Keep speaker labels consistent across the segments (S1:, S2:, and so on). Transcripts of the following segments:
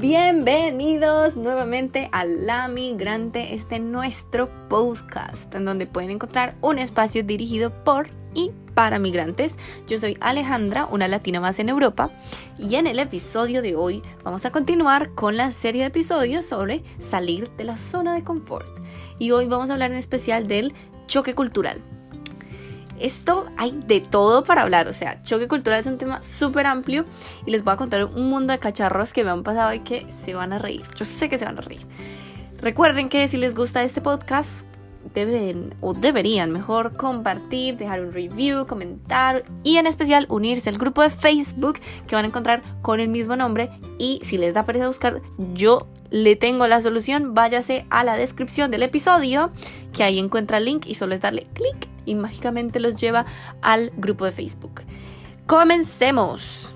S1: Bienvenidos nuevamente a La Migrante, este nuestro podcast, en donde pueden encontrar un espacio dirigido por y para migrantes. Yo soy Alejandra, una latina más en Europa, y en el episodio de hoy vamos a continuar con la serie de episodios sobre salir de la zona de confort. Y hoy vamos a hablar en especial del choque cultural. Esto hay de todo para hablar, o sea, choque cultural es un tema súper amplio y les voy a contar un mundo de cacharros que me han pasado y que se van a reír. Yo sé que se van a reír. Recuerden que si les gusta este podcast, deben o deberían mejor compartir, dejar un review, comentar y en especial unirse al grupo de Facebook que van a encontrar con el mismo nombre y si les da pereza buscar, yo le tengo la solución, váyase a la descripción del episodio que ahí encuentra el link y solo es darle clic y mágicamente los lleva al grupo de Facebook. Comencemos.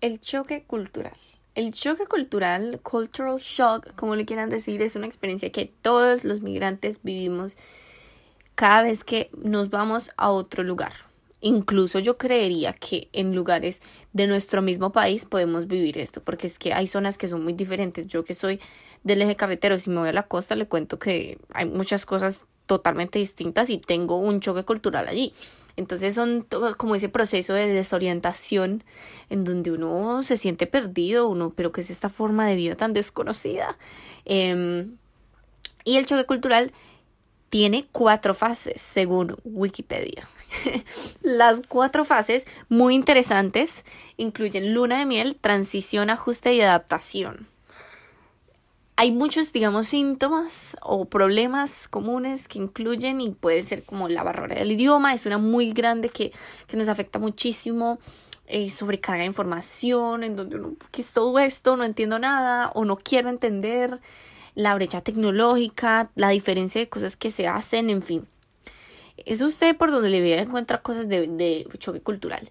S1: El choque cultural. El choque cultural, cultural shock, como le quieran decir, es una experiencia que todos los migrantes vivimos cada vez que nos vamos a otro lugar. Incluso yo creería que en lugares de nuestro mismo país podemos vivir esto, porque es que hay zonas que son muy diferentes. Yo que soy del eje cafetero, si me voy a la costa, le cuento que hay muchas cosas totalmente distintas y tengo un choque cultural allí. Entonces son como ese proceso de desorientación en donde uno se siente perdido, uno, pero que es esta forma de vida tan desconocida. Em, y el choque cultural tiene cuatro fases, según Wikipedia. Las cuatro fases, muy interesantes, incluyen luna de miel, transición, ajuste y adaptación hay muchos, digamos, síntomas o problemas comunes que incluyen y puede ser como la barrera del idioma, es una muy grande que, que nos afecta muchísimo, eh, sobrecarga de información, en donde uno, ¿qué es todo esto? No entiendo nada o no quiero entender, la brecha tecnológica, la diferencia de cosas que se hacen, en fin. Es usted por donde le vea encuentra cosas de, de choque cultural.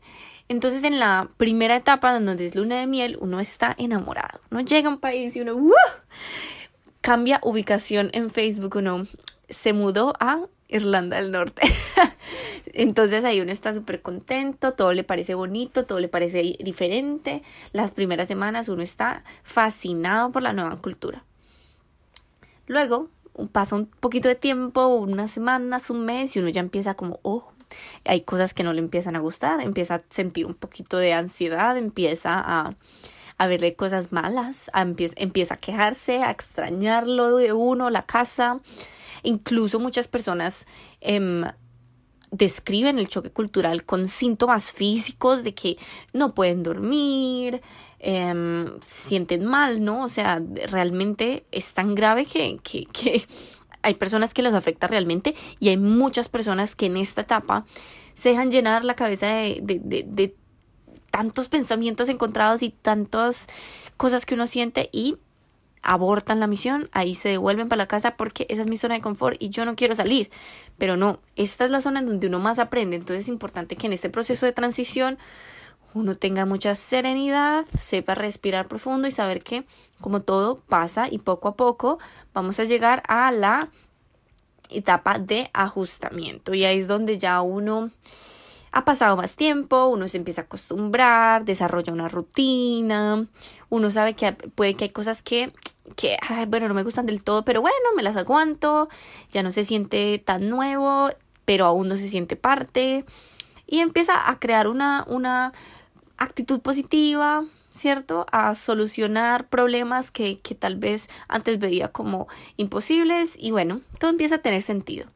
S1: Entonces en la primera etapa, donde es luna de miel, uno está enamorado. Uno llega a un país y uno cambia ubicación en Facebook, uno se mudó a Irlanda del Norte. Entonces ahí uno está súper contento, todo le parece bonito, todo le parece diferente. Las primeras semanas uno está fascinado por la nueva cultura. Luego pasa un poquito de tiempo, unas semanas, un mes, y uno ya empieza como, oh, hay cosas que no le empiezan a gustar, empieza a sentir un poquito de ansiedad, empieza a, a verle cosas malas, empieza, a quejarse, a extrañarlo de uno, la casa. Incluso muchas personas em, describen el choque cultural con síntomas físicos de que no pueden dormir, em, se sienten mal, ¿no? O sea, realmente es tan grave que, que hay personas que los afecta realmente y hay muchas personas que en esta etapa se dejan llenar la cabeza de, de, de, de tantos pensamientos encontrados y tantas cosas que uno siente y abortan la misión, ahí se devuelven para la casa porque esa es mi zona de confort y yo no quiero salir. Pero no, esta es la zona en donde uno más aprende, entonces es importante que en este proceso de transición uno tenga mucha serenidad, sepa respirar profundo y saber que como todo pasa y poco a poco vamos a llegar a la etapa de ajustamiento. Y ahí es donde ya uno ha pasado más tiempo, uno se empieza a acostumbrar, desarrolla una rutina, uno sabe que puede que hay cosas que, que bueno, no me gustan del todo, pero bueno, me las aguanto, ya no se siente tan nuevo, pero aún no se siente parte. Y empieza a crear una, una actitud positiva, ¿cierto? A solucionar problemas que, que tal vez antes veía como imposibles y bueno, todo empieza a tener sentido.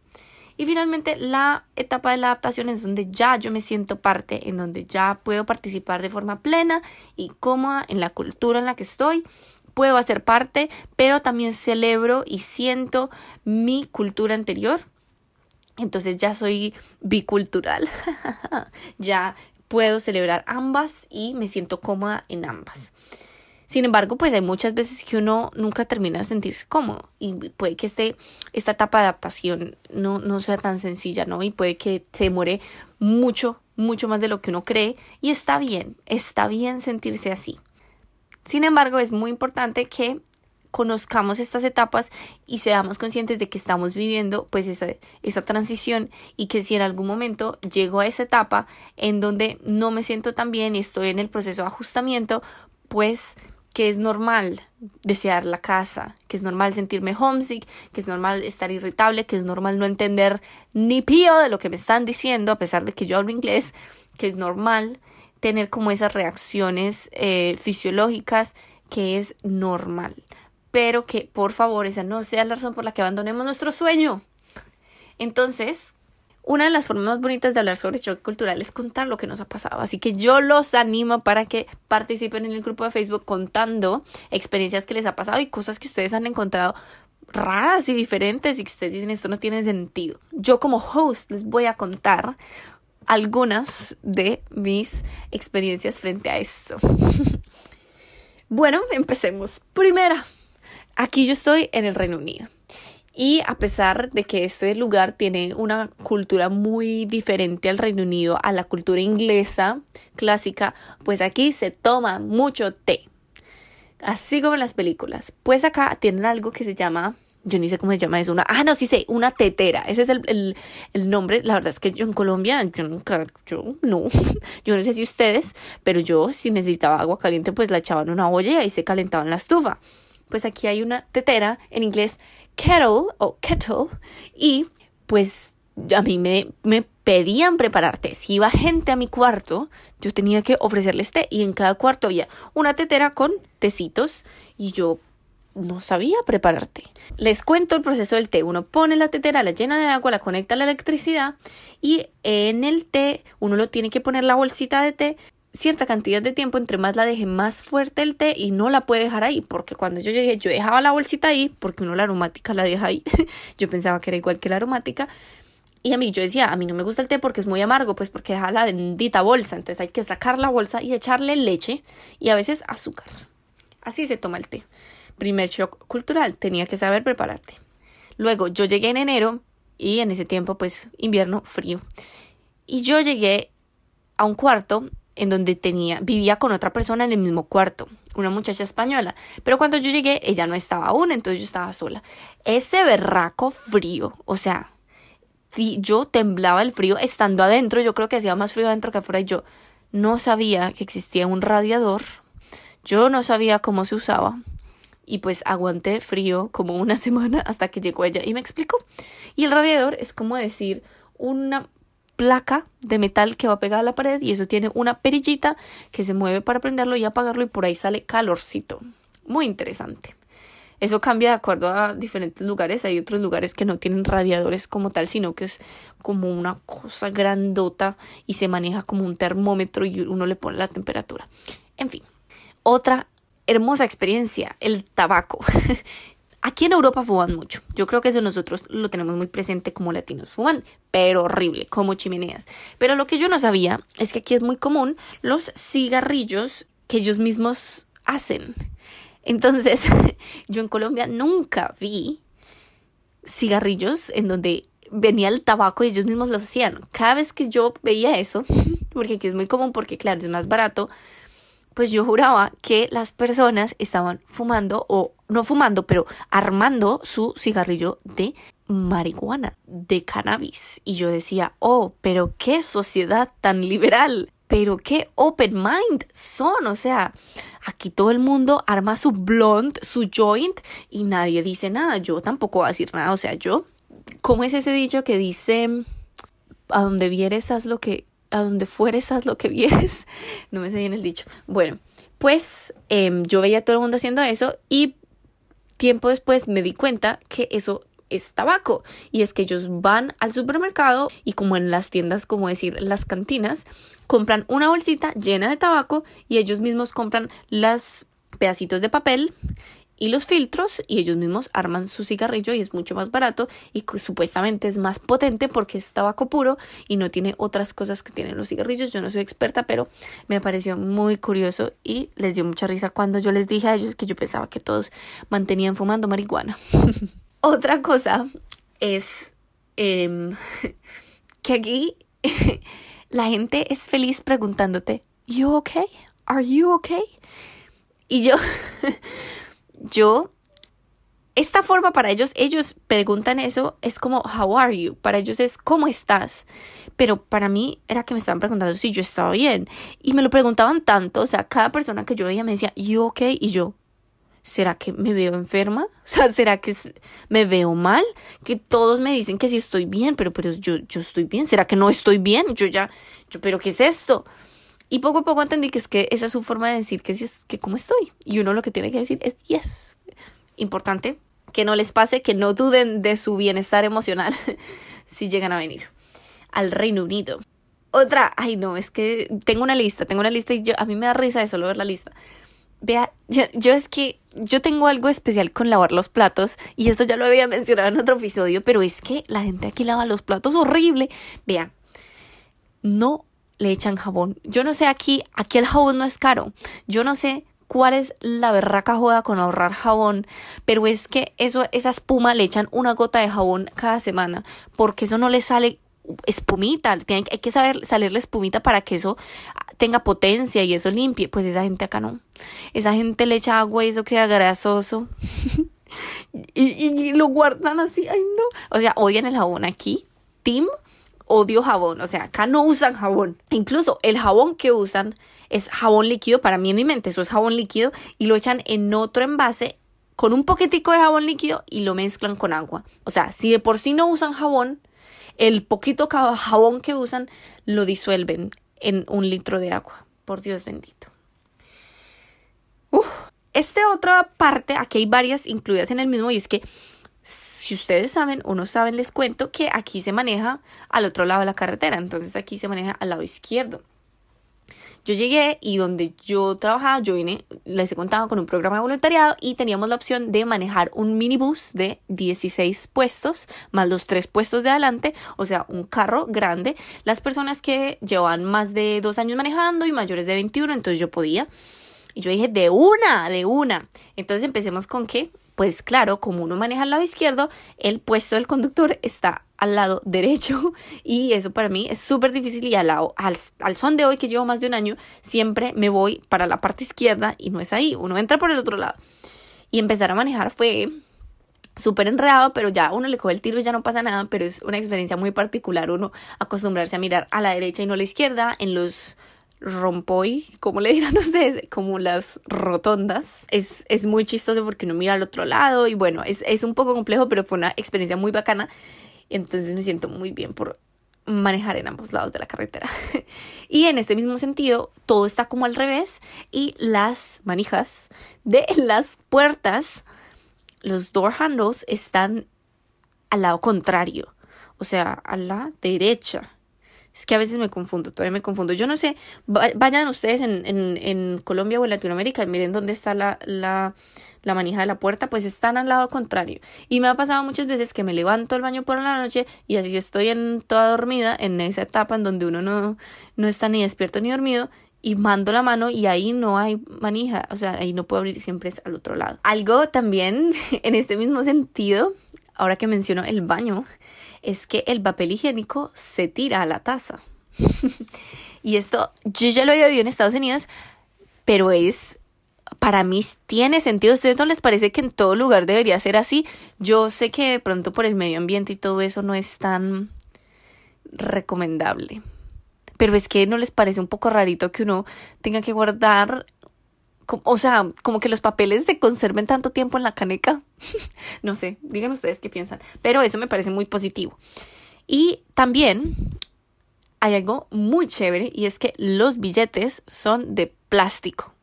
S1: Y finalmente la etapa de la adaptación es donde ya yo me siento parte, en donde ya puedo participar de forma plena y cómoda en la cultura en la que estoy. Puedo hacer parte, pero también celebro y siento mi cultura anterior. Entonces ya soy bicultural. ya puedo celebrar ambas y me siento cómoda en ambas. Sin embargo, pues hay muchas veces que uno nunca termina de sentirse cómodo y puede que este, esta etapa de adaptación no, no sea tan sencilla, ¿no? Y puede que se demore mucho, mucho más de lo que uno cree y está bien, está bien sentirse así. Sin embargo, es muy importante que conozcamos estas etapas y seamos conscientes de que estamos viviendo pues esa, esa transición y que si en algún momento llego a esa etapa en donde no me siento tan bien y estoy en el proceso de ajustamiento, pues que es normal desear la casa, que es normal sentirme homesick, que es normal estar irritable, que es normal no entender ni pío de lo que me están diciendo, a pesar de que yo hablo inglés, que es normal tener como esas reacciones eh, fisiológicas, que es normal. Pero que por favor esa no sea la razón por la que abandonemos nuestro sueño. Entonces, una de las formas más bonitas de hablar sobre choque cultural es contar lo que nos ha pasado. Así que yo los animo para que participen en el grupo de Facebook contando experiencias que les ha pasado y cosas que ustedes han encontrado raras y diferentes y que ustedes dicen esto no tiene sentido. Yo como host les voy a contar algunas de mis experiencias frente a esto. bueno, empecemos. Primera, aquí yo estoy en el Reino Unido. Y a pesar de que este lugar tiene una cultura muy diferente al Reino Unido, a la cultura inglesa clásica, pues aquí se toma mucho té. Así como en las películas. Pues acá tienen algo que se llama, yo ni sé cómo se llama eso, una, ah, no, sí sé, una tetera. Ese es el, el nombre. La verdad es que yo en Colombia, yo nunca, yo no, yo no sé si ustedes, pero yo si necesitaba agua caliente, pues la echaban en una olla y ahí se calentaba en la estufa. Pues aquí hay una tetera, en inglés kettle o kettle y pues a mí me, me pedían prepararte. Si iba gente a mi cuarto, yo tenía que ofrecerles té y en cada cuarto había una tetera con tecitos y yo no sabía prepararte. Les cuento el proceso del té. Uno pone la tetera, la llena de agua, la conecta a la electricidad y en el té uno lo tiene que poner la bolsita de té cierta cantidad de tiempo, entre más la deje más fuerte el té y no la puede dejar ahí, porque cuando yo llegué yo dejaba la bolsita ahí, porque uno la aromática la deja ahí, yo pensaba que era igual que la aromática, y a mí yo decía, a mí no me gusta el té porque es muy amargo, pues porque deja la bendita bolsa, entonces hay que sacar la bolsa y echarle leche y a veces azúcar. Así se toma el té. Primer shock cultural, tenía que saber prepararte. Luego yo llegué en enero y en ese tiempo pues invierno frío. Y yo llegué a un cuarto en donde tenía, vivía con otra persona en el mismo cuarto, una muchacha española. Pero cuando yo llegué, ella no estaba aún, entonces yo estaba sola. Ese berraco frío, o sea, yo temblaba el frío estando adentro, yo creo que hacía más frío adentro que afuera y yo no sabía que existía un radiador, yo no sabía cómo se usaba. Y pues aguanté frío como una semana hasta que llegó ella y me explicó. Y el radiador es como decir una placa de metal que va pegada a la pared y eso tiene una perillita que se mueve para prenderlo y apagarlo y por ahí sale calorcito. Muy interesante. Eso cambia de acuerdo a diferentes lugares. Hay otros lugares que no tienen radiadores como tal, sino que es como una cosa grandota y se maneja como un termómetro y uno le pone la temperatura. En fin, otra hermosa experiencia, el tabaco. Aquí en Europa fuman mucho. Yo creo que eso nosotros lo tenemos muy presente como latinos. Fuman, pero horrible, como chimeneas. Pero lo que yo no sabía es que aquí es muy común los cigarrillos que ellos mismos hacen. Entonces, yo en Colombia nunca vi cigarrillos en donde venía el tabaco y ellos mismos los hacían. Cada vez que yo veía eso, porque aquí es muy común, porque claro, es más barato, pues yo juraba que las personas estaban fumando o no fumando, pero armando su cigarrillo de marihuana, de cannabis. Y yo decía, oh, pero qué sociedad tan liberal, pero qué open mind son, o sea, aquí todo el mundo arma su blunt, su joint y nadie dice nada, yo tampoco voy a decir nada, o sea, yo, ¿cómo es ese dicho que dice, a donde vieres haz lo que a donde fueres haz lo que vieres. No me sé bien el dicho. Bueno, pues em, yo veía a todo el mundo haciendo eso y tiempo después me di cuenta que eso es tabaco y es que ellos van al supermercado y como en las tiendas, como decir, las cantinas, compran una bolsita llena de tabaco y ellos mismos compran las pedacitos de papel y los filtros y ellos mismos arman su cigarrillo y es mucho más barato y supuestamente es más potente porque es tabaco puro y no tiene otras cosas que tienen los cigarrillos. Yo no soy experta, pero me pareció muy curioso y les dio mucha risa cuando yo les dije a ellos que yo pensaba que todos mantenían fumando marihuana. Otra cosa es em, que aquí la gente es feliz preguntándote, ¿You okay? ¿Are you okay? Y yo yo esta forma para ellos, ellos preguntan eso, es como, how are you? Para ellos es, ¿cómo estás? Pero para mí era que me estaban preguntando si yo estaba bien. Y me lo preguntaban tanto, o sea, cada persona que yo veía me decía, ¿you okay? Y yo, ¿será que me veo enferma? O sea, ¿será que me veo mal? Que todos me dicen que sí estoy bien, pero, pero yo, yo estoy bien. ¿Será que no estoy bien? Yo ya, yo, pero ¿qué es esto? Y poco a poco entendí que es que esa es su forma de decir que sí, que cómo estoy. Y uno lo que tiene que decir es yes importante, que no les pase, que no duden de su bienestar emocional si llegan a venir al Reino Unido. Otra, ay no, es que tengo una lista, tengo una lista y yo, a mí me da risa de solo ver la lista. Vea, yo, es que yo tengo algo especial con lavar los platos y esto ya lo había mencionado en otro episodio, pero es que la gente aquí lava los platos horrible. Vea, no le echan jabón. Yo no sé aquí, aquí el jabón no es caro. Yo no sé cuál es la berraca joda con ahorrar jabón, pero es que eso, esa espuma le echan una gota de jabón cada semana, porque eso no le sale espumita, tiene, hay que saber salirle espumita para que eso tenga potencia y eso limpie, pues esa gente acá no, esa gente le echa agua y eso queda grasoso. y, y, lo guardan así, ay no. O sea, odian el jabón aquí. Tim odio jabón, o sea, acá no usan jabón. Incluso el jabón que usan es jabón líquido, para mí en mi mente eso es jabón líquido y lo echan en otro envase con un poquitico de jabón líquido y lo mezclan con agua. O sea, si de por sí no usan jabón, el poquito jabón que usan lo disuelven en un litro de agua. Por Dios bendito. Uf. Esta otra parte, aquí hay varias incluidas en el mismo y es que si ustedes saben o no saben, les cuento que aquí se maneja al otro lado de la carretera, entonces aquí se maneja al lado izquierdo. Yo llegué y donde yo trabajaba, yo vine, les he contado con un programa de voluntariado y teníamos la opción de manejar un minibús de 16 puestos, más los tres puestos de adelante, o sea, un carro grande. Las personas que llevaban más de dos años manejando y mayores de 21, entonces yo podía. Y yo dije, de una, de una. Entonces empecemos con que pues claro, como uno maneja al lado izquierdo, el puesto del conductor está al lado derecho y eso para mí es súper difícil y al, al, al, son de hoy que llevo más de un año siempre me voy para la parte izquierda y no es ahí, uno entra por el otro lado y empezar a manejar fue súper enredado, pero ya uno le coge el tiro y ya no pasa nada, pero es una experiencia muy particular uno acostumbrarse a mirar a la derecha y no a la izquierda en los rompoy, como le dirán ustedes, como las rotondas. Es, es muy chistoso porque uno mira al otro lado y bueno, es, es un poco complejo, pero fue una experiencia muy bacana. Entonces me siento muy bien por manejar en ambos lados de la carretera. y en este mismo sentido, todo está como al revés y las manijas de las puertas, los door handles están al lado contrario, o sea, a la derecha. Es que a veces me confundo, todavía me confundo. Yo no sé, vayan ustedes en, en, en Colombia o en Latinoamérica y miren dónde está la, la, la, manija de la puerta, pues están al lado contrario. Y me ha pasado muchas veces que me levanto el baño por la noche y así estoy en toda dormida, en esa etapa en donde uno no, no está ni despierto ni dormido, y mando la mano y ahí no hay manija, o sea, ahí no puedo abrir, siempre es al otro lado. Algo también en este mismo sentido, ahora que menciono el baño, es que el papel higiénico se tira a la taza. y esto yo ya lo había vivido en Estados Unidos, pero es para mí tiene sentido. ¿A ustedes no les parece que en todo lugar debería ser así? Yo sé que de pronto por el medio ambiente y todo eso no es tan recomendable. Pero es que no les parece un poco rarito que uno tenga que guardar o sea, como que los papeles se conserven tanto tiempo en la caneca. no sé, digan ustedes qué piensan. Pero eso me parece muy positivo. Y también hay algo muy chévere y es que los billetes son de plástico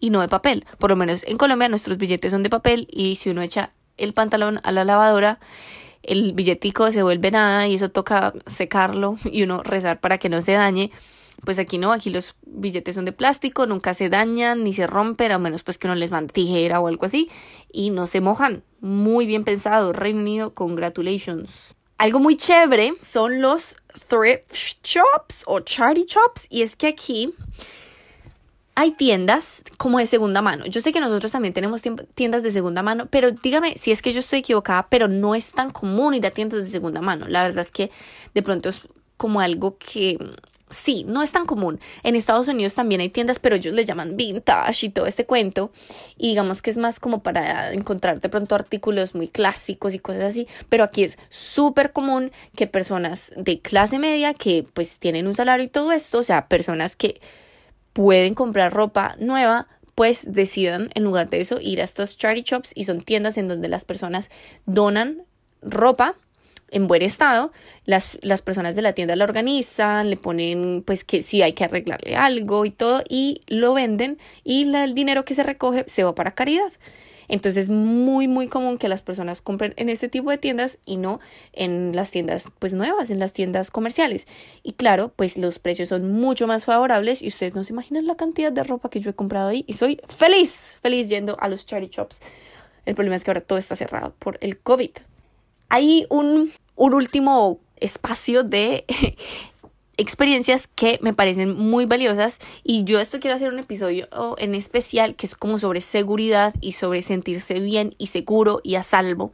S1: y no de papel. Por lo menos en Colombia nuestros billetes son de papel y si uno echa el pantalón a la lavadora, el billetico se vuelve nada y eso toca secarlo y uno rezar para que no se dañe. Pues aquí no, aquí los billetes son de plástico, nunca se dañan ni se rompen, a menos pues que uno les mande tijera o algo así, y no se mojan. Muy bien pensado, Reino Unido, congratulations. Algo muy chévere son los thrift shops o charity shops, y es que aquí hay tiendas como de segunda mano. Yo sé que nosotros también tenemos tiendas de segunda mano, pero dígame si es que yo estoy equivocada, pero no es tan común ir a tiendas de segunda mano. La verdad es que de pronto es como algo que sí, no es tan común. En Estados Unidos también hay tiendas, pero ellos le llaman vintage y todo este cuento. Y digamos que es más como para encontrar de pronto artículos muy clásicos y cosas así. Pero aquí es súper común que personas de clase media que pues tienen un salario y todo esto, o sea, personas que pueden comprar ropa nueva, pues decidan en lugar de eso ir a estos charity shops y son tiendas en donde las personas donan ropa en buen estado, las, las, personas de la tienda la organizan, le ponen pues que sí hay que arreglarle algo y todo y lo venden y el dinero que se recoge se va para caridad. Entonces es muy muy común que las personas compren en este tipo de tiendas y no en las tiendas pues nuevas, en las tiendas comerciales. Y claro, pues los precios son mucho más favorables y ustedes no se imaginan la cantidad de ropa que yo he comprado ahí y soy feliz, feliz yendo a los charity shops. El problema es que ahora todo está cerrado por el COVID. Hay un, un último espacio de experiencias que me parecen muy valiosas y yo esto quiero hacer un episodio en especial que es como sobre seguridad y sobre sentirse bien y seguro y a salvo.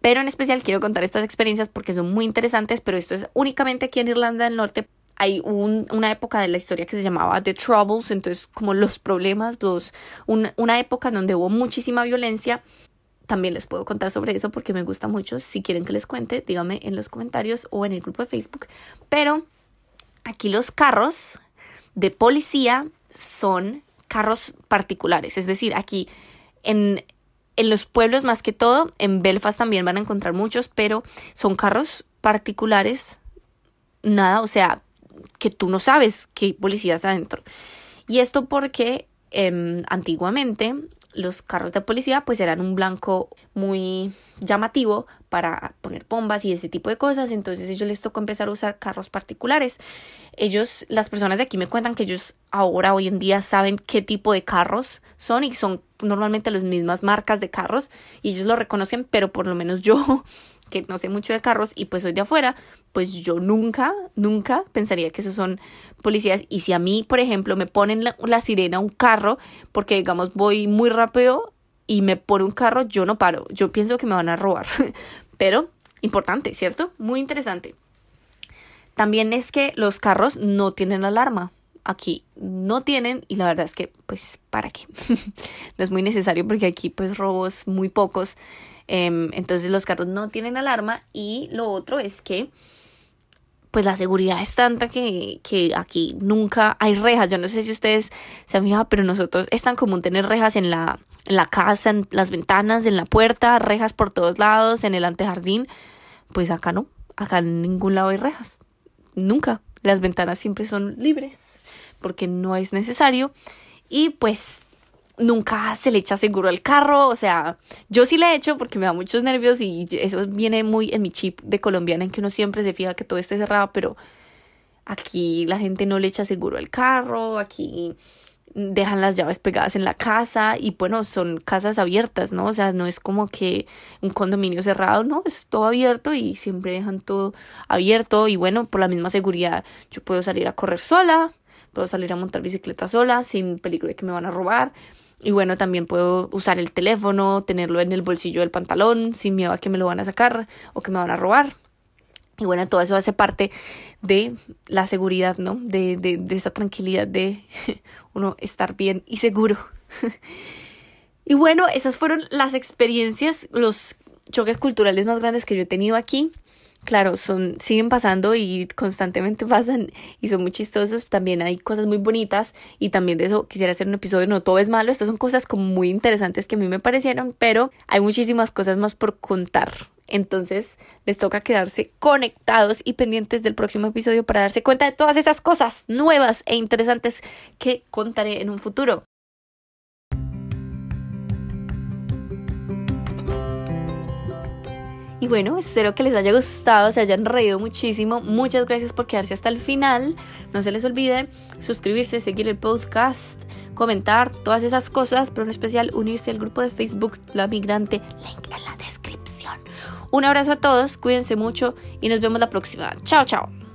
S1: Pero en especial quiero contar estas experiencias porque son muy interesantes, pero esto es únicamente aquí en Irlanda del Norte. Hay una época de la historia que se llamaba The Troubles, entonces como los problemas, dos una época donde hubo muchísima violencia también les puedo contar sobre eso porque me gusta mucho. Si quieren que les cuente, díganme en los comentarios o en el grupo de Facebook. Pero Aquí los carros de policía son carros particulares, es decir, aquí en, en los pueblos más que todo, en Belfast también van a encontrar muchos, pero son carros particulares, nada, o sea, que tú no sabes que hay policías adentro. Y esto porque em, antiguamente los carros de policía pues eran un blanco muy llamativo para poner bombas y ese tipo de cosas, entonces ellos les tocó empezar a usar carros particulares. Ellos, las personas de aquí me cuentan que ellos ahora, hoy en día, saben qué tipo de carros son y son normalmente las mismas marcas de carros y ellos lo reconocen, pero por lo menos yo que no sé mucho de carros y pues soy de afuera, pues yo nunca, nunca pensaría que esos son policías. Y si a mí, por ejemplo, me ponen la, la sirena un carro, porque digamos voy muy rápido y me pone un carro, yo no paro. Yo pienso que me van a robar. Pero importante, ¿cierto? Muy interesante. También es que los carros no tienen alarma. Aquí no tienen y la verdad es que pues para qué. no es muy necesario porque aquí pues robos muy pocos. Em, entonces los carros no tienen alarma y lo otro es que pues la seguridad es tanta que, que aquí nunca hay rejas. Yo no sé si ustedes se han fijado, pero nosotros es tan común tener rejas en la, en la casa, en las ventanas, en la puerta, rejas por todos lados, en el antejardín. Pues acá no, acá en ningún lado hay rejas. Nunca. Las ventanas siempre son libres porque no es necesario. Y pues nunca se le echa seguro al carro, o sea, yo sí le he hecho porque me da muchos nervios y eso viene muy en mi chip de colombiana en que uno siempre se fija que todo esté cerrado, pero aquí la gente no le echa seguro al carro, aquí dejan las llaves pegadas en la casa y bueno, son casas abiertas, ¿no? O sea, no es como que un condominio cerrado, no, es todo abierto y siempre dejan todo abierto y bueno, por la misma seguridad yo puedo salir a correr sola, puedo salir a montar bicicleta sola sin peligro de que me van a robar. Y bueno, también puedo usar el teléfono, tenerlo en el bolsillo del pantalón, sin miedo a que me lo van a sacar o que me van a robar. Y bueno, todo eso hace parte de la seguridad, ¿no? De, de, de esa tranquilidad de uno estar bien y seguro. y bueno, esas fueron las experiencias, los choques culturales más grandes que yo he tenido aquí claro, son, siguen pasando y constantemente pasan y son muy chistosos. También hay cosas muy bonitas y también de eso quisiera hacer un episodio. No todo es malo, estas son cosas como muy interesantes que a mí me parecieron, pero hay muchísimas cosas más por contar. Entonces les toca quedarse conectados y pendientes del próximo episodio para darse cuenta de todas esas cosas nuevas e interesantes que contaré en un futuro. Bueno, espero que les haya gustado, se hayan reído muchísimo. Muchas gracias por quedarse hasta el final. No se les olvide suscribirse, seguir el podcast, comentar, todas esas cosas, pero en especial unirse al grupo de Facebook La Migrante, link en la descripción. Un abrazo a todos, cuídense mucho y nos vemos la próxima. Chao, chao.